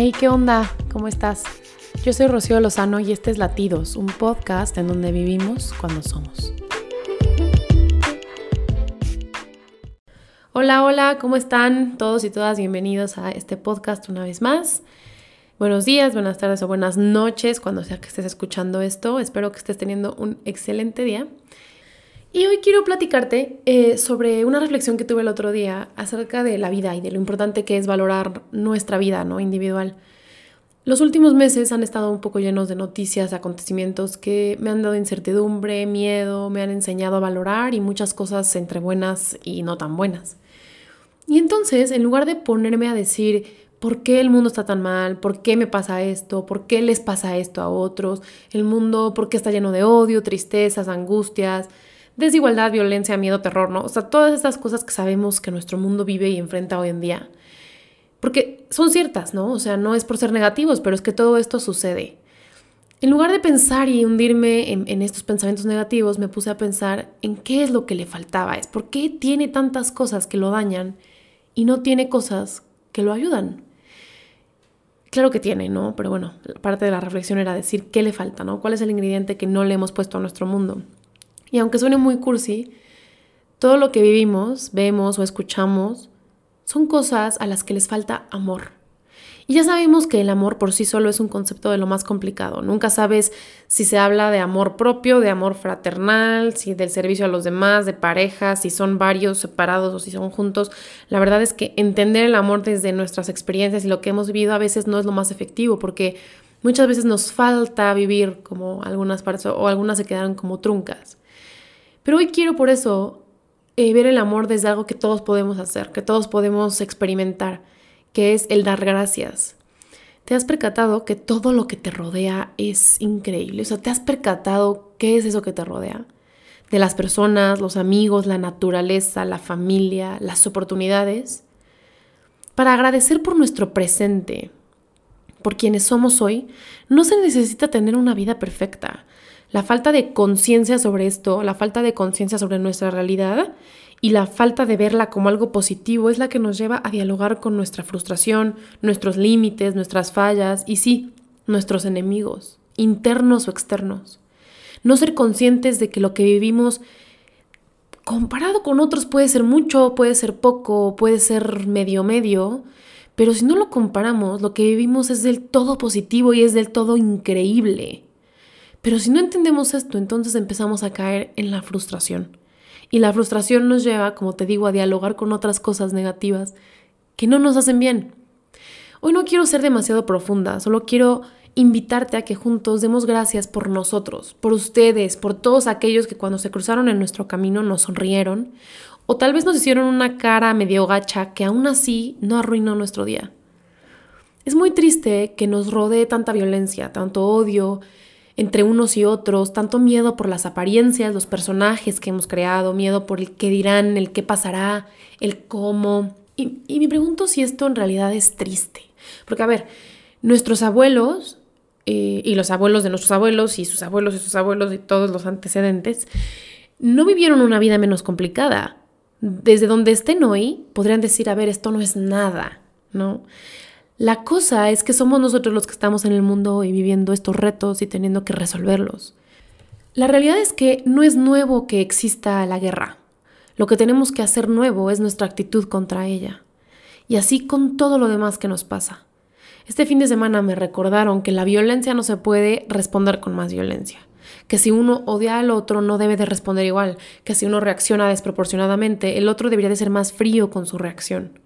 Hey, ¿qué onda? ¿Cómo estás? Yo soy Rocío Lozano y este es Latidos, un podcast en donde vivimos cuando somos. Hola, hola, ¿cómo están todos y todas? Bienvenidos a este podcast una vez más. Buenos días, buenas tardes o buenas noches cuando sea que estés escuchando esto. Espero que estés teniendo un excelente día. Y hoy quiero platicarte eh, sobre una reflexión que tuve el otro día acerca de la vida y de lo importante que es valorar nuestra vida ¿no? individual. Los últimos meses han estado un poco llenos de noticias, acontecimientos que me han dado incertidumbre, miedo, me han enseñado a valorar y muchas cosas entre buenas y no tan buenas. Y entonces, en lugar de ponerme a decir, ¿por qué el mundo está tan mal? ¿Por qué me pasa esto? ¿Por qué les pasa esto a otros? El mundo, ¿por qué está lleno de odio, tristezas, angustias? Desigualdad, violencia, miedo, terror, ¿no? O sea, todas estas cosas que sabemos que nuestro mundo vive y enfrenta hoy en día. Porque son ciertas, ¿no? O sea, no es por ser negativos, pero es que todo esto sucede. En lugar de pensar y hundirme en, estos pensamientos negativos, me puse a pensar en qué es lo que le faltaba, es por qué tiene tantas cosas que lo dañan y no tiene cosas que lo ayudan. Claro que tiene, ¿no? Pero bueno, parte de la reflexión era decir qué le falta, ¿no? ¿Cuál es el ingrediente que no le hemos puesto a nuestro mundo? Y aunque suene muy cursi, todo lo que vivimos, vemos o escuchamos son cosas a las que les falta amor. Y ya sabemos que el amor por sí solo es un concepto de lo más complicado. Nunca sabes si se habla de amor propio, de amor fraternal, si del servicio a los demás, de pareja, si son varios separados o si son juntos. La verdad es que entender el amor desde nuestras experiencias y lo que hemos vivido a veces no es lo más efectivo porque muchas veces nos falta vivir como algunas partes o algunas se quedaron como truncas. Pero hoy quiero por eso eh, ver el amor desde algo que todos podemos hacer, que todos podemos experimentar, que es el dar gracias. ¿Te has percatado que todo lo que te rodea es increíble? O sea, ¿te has percatado qué es eso que te rodea? De las personas, los amigos, la naturaleza, la familia, las oportunidades. Para agradecer por nuestro presente, por quienes somos hoy, no se necesita tener una vida perfecta. La falta de conciencia sobre esto, la falta de conciencia sobre nuestra realidad y la falta de verla como algo positivo es la que nos lleva a dialogar con nuestra frustración, nuestros límites, nuestras fallas y sí, nuestros enemigos, internos o externos. No ser conscientes de que lo que vivimos comparado con otros puede ser mucho, puede ser poco, puede ser medio medio, pero si no lo comparamos, lo que vivimos es del todo positivo y es del todo increíble. Pero si no entendemos esto, entonces empezamos a caer en la frustración. Y la frustración nos lleva, como te digo, a dialogar con otras cosas negativas que no nos hacen bien. Hoy no quiero ser demasiado profunda, solo quiero invitarte a que juntos demos gracias por nosotros, por ustedes, por todos aquellos que cuando se cruzaron en nuestro camino nos sonrieron o tal vez nos hicieron una cara medio gacha que aún así no arruinó nuestro día. Es muy triste que nos rodee tanta violencia, tanto odio, entre unos y otros, tanto miedo por las apariencias, los personajes que hemos creado, miedo por el qué dirán, el qué pasará, el cómo. Y, y me pregunto si esto en realidad es triste. Porque, a ver, nuestros abuelos eh, y los abuelos de nuestros abuelos y sus abuelos y sus abuelos y todos los antecedentes no vivieron una vida menos complicada. Desde donde estén hoy, podrían decir, a ver, esto no es nada, ¿no? La cosa es que somos nosotros los que estamos en el mundo y viviendo estos retos y teniendo que resolverlos. La realidad es que no es nuevo que exista la guerra. Lo que tenemos que hacer nuevo es nuestra actitud contra ella. Y así con todo lo demás que nos pasa. Este fin de semana me recordaron que la violencia no se puede responder con más violencia, que si uno odia al otro no debe de responder igual, que si uno reacciona desproporcionadamente, el otro debería de ser más frío con su reacción.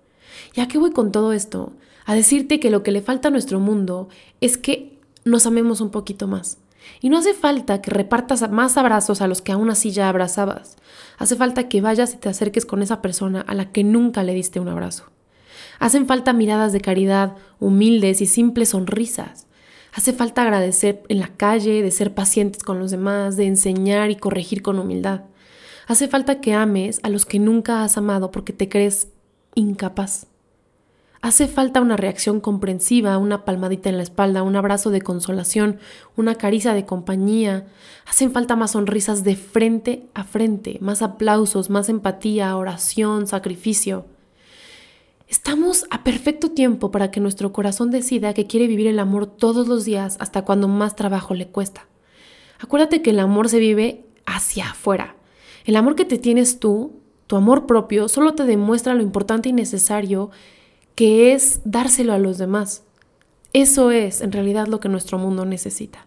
¿Y a qué voy con todo esto? A decirte que lo que le falta a nuestro mundo es que nos amemos un poquito más. Y no hace falta que repartas más abrazos a los que aún así ya abrazabas. Hace falta que vayas y te acerques con esa persona a la que nunca le diste un abrazo. Hacen falta miradas de caridad, humildes y simples sonrisas. Hace falta agradecer en la calle, de ser pacientes con los demás, de enseñar y corregir con humildad. Hace falta que ames a los que nunca has amado porque te crees incapaz. Hace falta una reacción comprensiva, una palmadita en la espalda, un abrazo de consolación, una caricia de compañía. Hacen falta más sonrisas de frente a frente, más aplausos, más empatía, oración, sacrificio. Estamos a perfecto tiempo para que nuestro corazón decida que quiere vivir el amor todos los días hasta cuando más trabajo le cuesta. Acuérdate que el amor se vive hacia afuera. El amor que te tienes tú, tu amor propio, solo te demuestra lo importante y necesario que es dárselo a los demás. Eso es en realidad lo que nuestro mundo necesita.